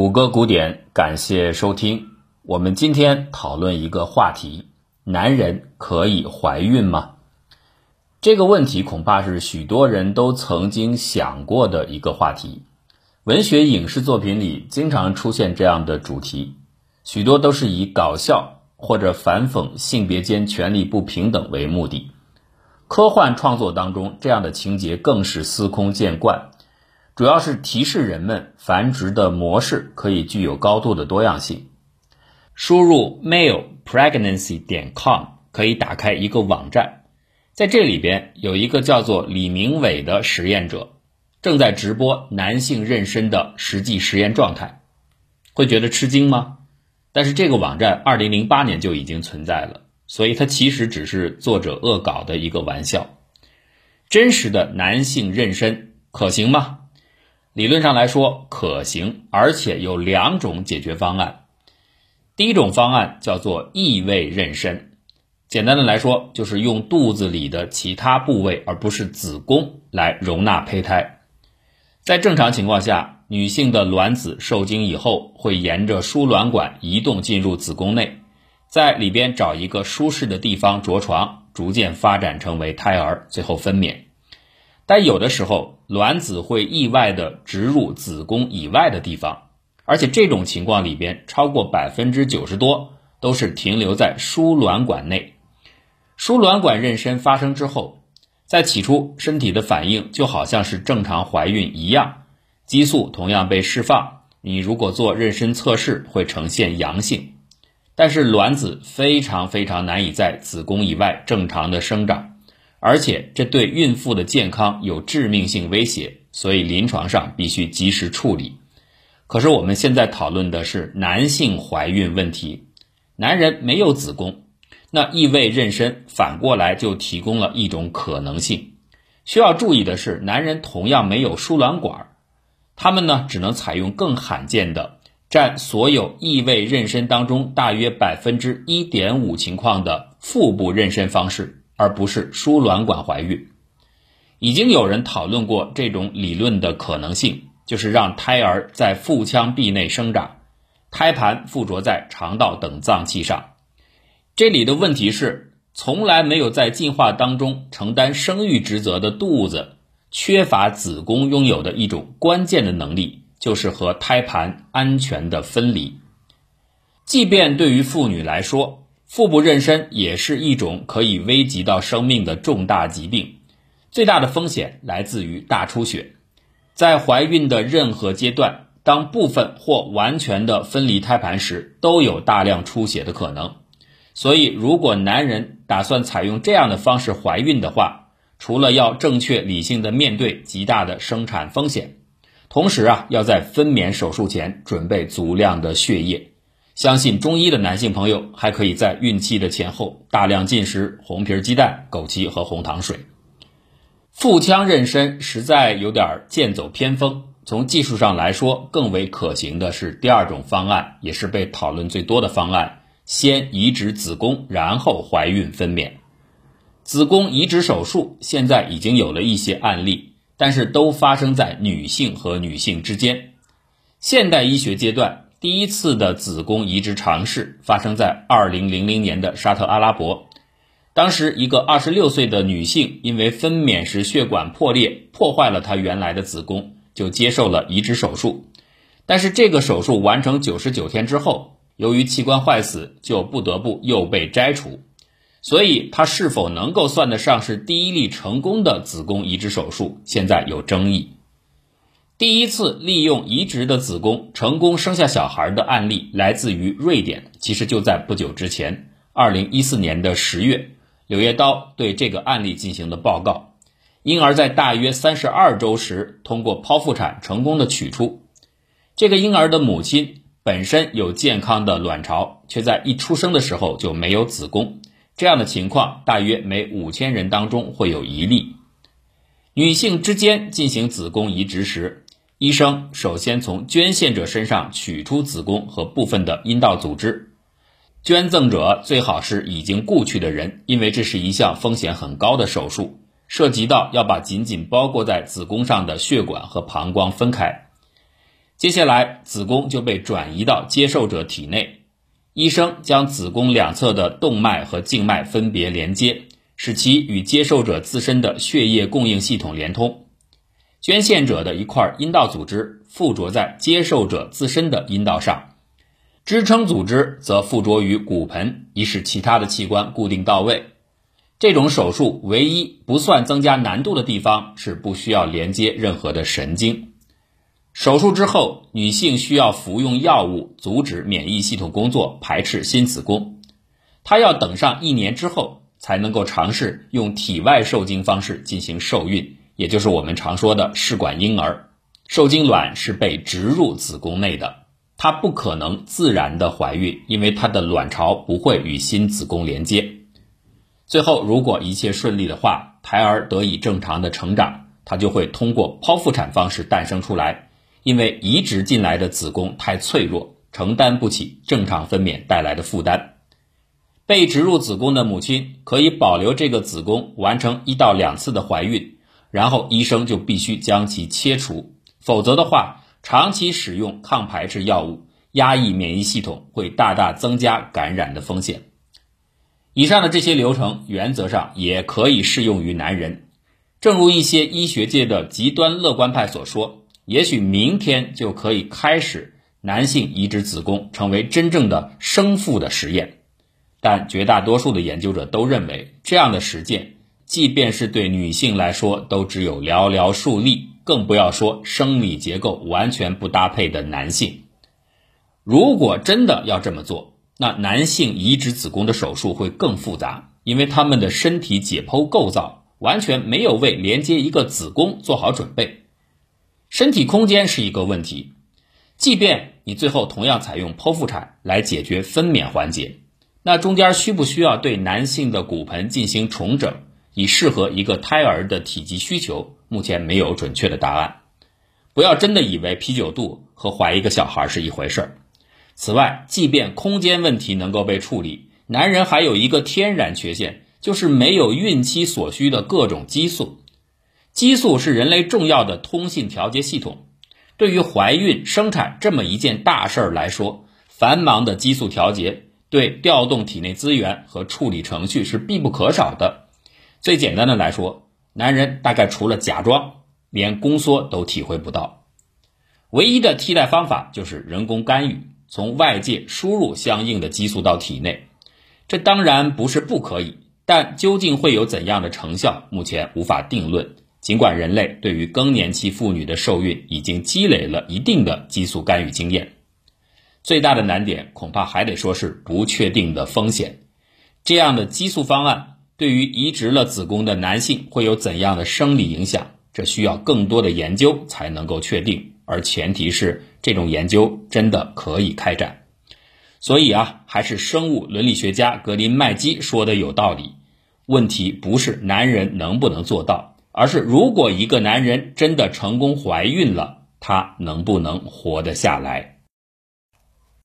谷歌古典，感谢收听。我们今天讨论一个话题：男人可以怀孕吗？这个问题恐怕是许多人都曾经想过的一个话题。文学、影视作品里经常出现这样的主题，许多都是以搞笑或者反讽性别间权力不平等为目的。科幻创作当中，这样的情节更是司空见惯。主要是提示人们繁殖的模式可以具有高度的多样性。输入 malepregnancy 点 com 可以打开一个网站，在这里边有一个叫做李明伟的实验者正在直播男性妊娠的实际实验状态，会觉得吃惊吗？但是这个网站2008年就已经存在了，所以它其实只是作者恶搞的一个玩笑。真实的男性妊娠可行吗？理论上来说可行，而且有两种解决方案。第一种方案叫做异位妊娠，简单的来说就是用肚子里的其他部位，而不是子宫来容纳胚胎。在正常情况下，女性的卵子受精以后会沿着输卵管移动进入子宫内，在里边找一个舒适的地方着床，逐渐发展成为胎儿，最后分娩。但有的时候，卵子会意外的植入子宫以外的地方，而且这种情况里边，超过百分之九十多都是停留在输卵管内。输卵管妊娠发生之后，在起初身体的反应就好像是正常怀孕一样，激素同样被释放。你如果做妊娠测试，会呈现阳性，但是卵子非常非常难以在子宫以外正常的生长。而且这对孕妇的健康有致命性威胁，所以临床上必须及时处理。可是我们现在讨论的是男性怀孕问题，男人没有子宫，那异位妊娠反过来就提供了一种可能性。需要注意的是，男人同样没有输卵管，他们呢只能采用更罕见的、占所有异位妊娠当中大约百分之一点五情况的腹部妊娠方式。而不是输卵管怀孕，已经有人讨论过这种理论的可能性，就是让胎儿在腹腔壁内生长，胎盘附着在肠道等脏器上。这里的问题是，从来没有在进化当中承担生育职责的肚子，缺乏子宫拥有的一种关键的能力，就是和胎盘安全的分离。即便对于妇女来说，腹部妊娠也是一种可以危及到生命的重大疾病，最大的风险来自于大出血。在怀孕的任何阶段，当部分或完全的分离胎盘时，都有大量出血的可能。所以，如果男人打算采用这样的方式怀孕的话，除了要正确理性的面对极大的生产风险，同时啊，要在分娩手术前准备足量的血液。相信中医的男性朋友还可以在孕期的前后大量进食红皮鸡蛋、枸杞和红糖水。腹腔妊娠实在有点剑走偏锋，从技术上来说，更为可行的是第二种方案，也是被讨论最多的方案：先移植子宫，然后怀孕分娩。子宫移植手术现在已经有了一些案例，但是都发生在女性和女性之间。现代医学阶段。第一次的子宫移植尝试发生在二零零零年的沙特阿拉伯，当时一个二十六岁的女性因为分娩时血管破裂破坏了她原来的子宫，就接受了移植手术。但是这个手术完成九十九天之后，由于器官坏死，就不得不又被摘除。所以她是否能够算得上是第一例成功的子宫移植手术，现在有争议。第一次利用移植的子宫成功生下小孩的案例来自于瑞典，其实就在不久之前，二零一四年的十月，《柳叶刀》对这个案例进行了报告。婴儿在大约三十二周时通过剖腹产成功的取出。这个婴儿的母亲本身有健康的卵巢，却在一出生的时候就没有子宫。这样的情况大约每五千人当中会有一例。女性之间进行子宫移植时，医生首先从捐献者身上取出子宫和部分的阴道组织，捐赠者最好是已经故去的人，因为这是一项风险很高的手术，涉及到要把紧紧包裹在子宫上的血管和膀胱分开。接下来子宫就被转移到接受者体内，医生将子宫两侧的动脉和静脉分别连接，使其与接受者自身的血液供应系统连通。捐献者的一块阴道组织附着在接受者自身的阴道上，支撑组织则附着于骨盆，以使其他的器官固定到位。这种手术唯一不算增加难度的地方是不需要连接任何的神经。手术之后，女性需要服用药物阻止免疫系统工作，排斥新子宫。她要等上一年之后才能够尝试用体外受精方式进行受孕，也就是我们常说的试管婴儿。受精卵是被植入子宫内的，它不可能自然的怀孕，因为它的卵巢不会与新子宫连接。最后，如果一切顺利的话，胎儿得以正常的成长，它就会通过剖腹产方式诞生出来。因为移植进来的子宫太脆弱，承担不起正常分娩带来的负担。被植入子宫的母亲可以保留这个子宫，完成一到两次的怀孕，然后医生就必须将其切除，否则的话，长期使用抗排斥药物，压抑免疫系统，会大大增加感染的风险。以上的这些流程，原则上也可以适用于男人。正如一些医学界的极端乐观派所说，也许明天就可以开始男性移植子宫，成为真正的生父的实验。但绝大多数的研究者都认为，这样的实践，即便是对女性来说，都只有寥寥数例，更不要说生理结构完全不搭配的男性。如果真的要这么做，那男性移植子宫的手术会更复杂，因为他们的身体解剖构造完全没有为连接一个子宫做好准备，身体空间是一个问题。即便你最后同样采用剖腹产来解决分娩环节，那中间需不需要对男性的骨盆进行重整，以适合一个胎儿的体积需求，目前没有准确的答案。不要真的以为啤酒肚和怀一个小孩是一回事儿。此外，即便空间问题能够被处理，男人还有一个天然缺陷，就是没有孕期所需的各种激素。激素是人类重要的通信调节系统，对于怀孕生产这么一件大事儿来说，繁忙的激素调节对调动体内资源和处理程序是必不可少的。最简单的来说，男人大概除了假装，连宫缩都体会不到。唯一的替代方法就是人工干预。从外界输入相应的激素到体内，这当然不是不可以，但究竟会有怎样的成效，目前无法定论。尽管人类对于更年期妇女的受孕已经积累了一定的激素干预经验，最大的难点恐怕还得说是不确定的风险。这样的激素方案对于移植了子宫的男性会有怎样的生理影响？这需要更多的研究才能够确定，而前提是。这种研究真的可以开展，所以啊，还是生物伦理学家格林麦基说的有道理。问题不是男人能不能做到，而是如果一个男人真的成功怀孕了，他能不能活得下来？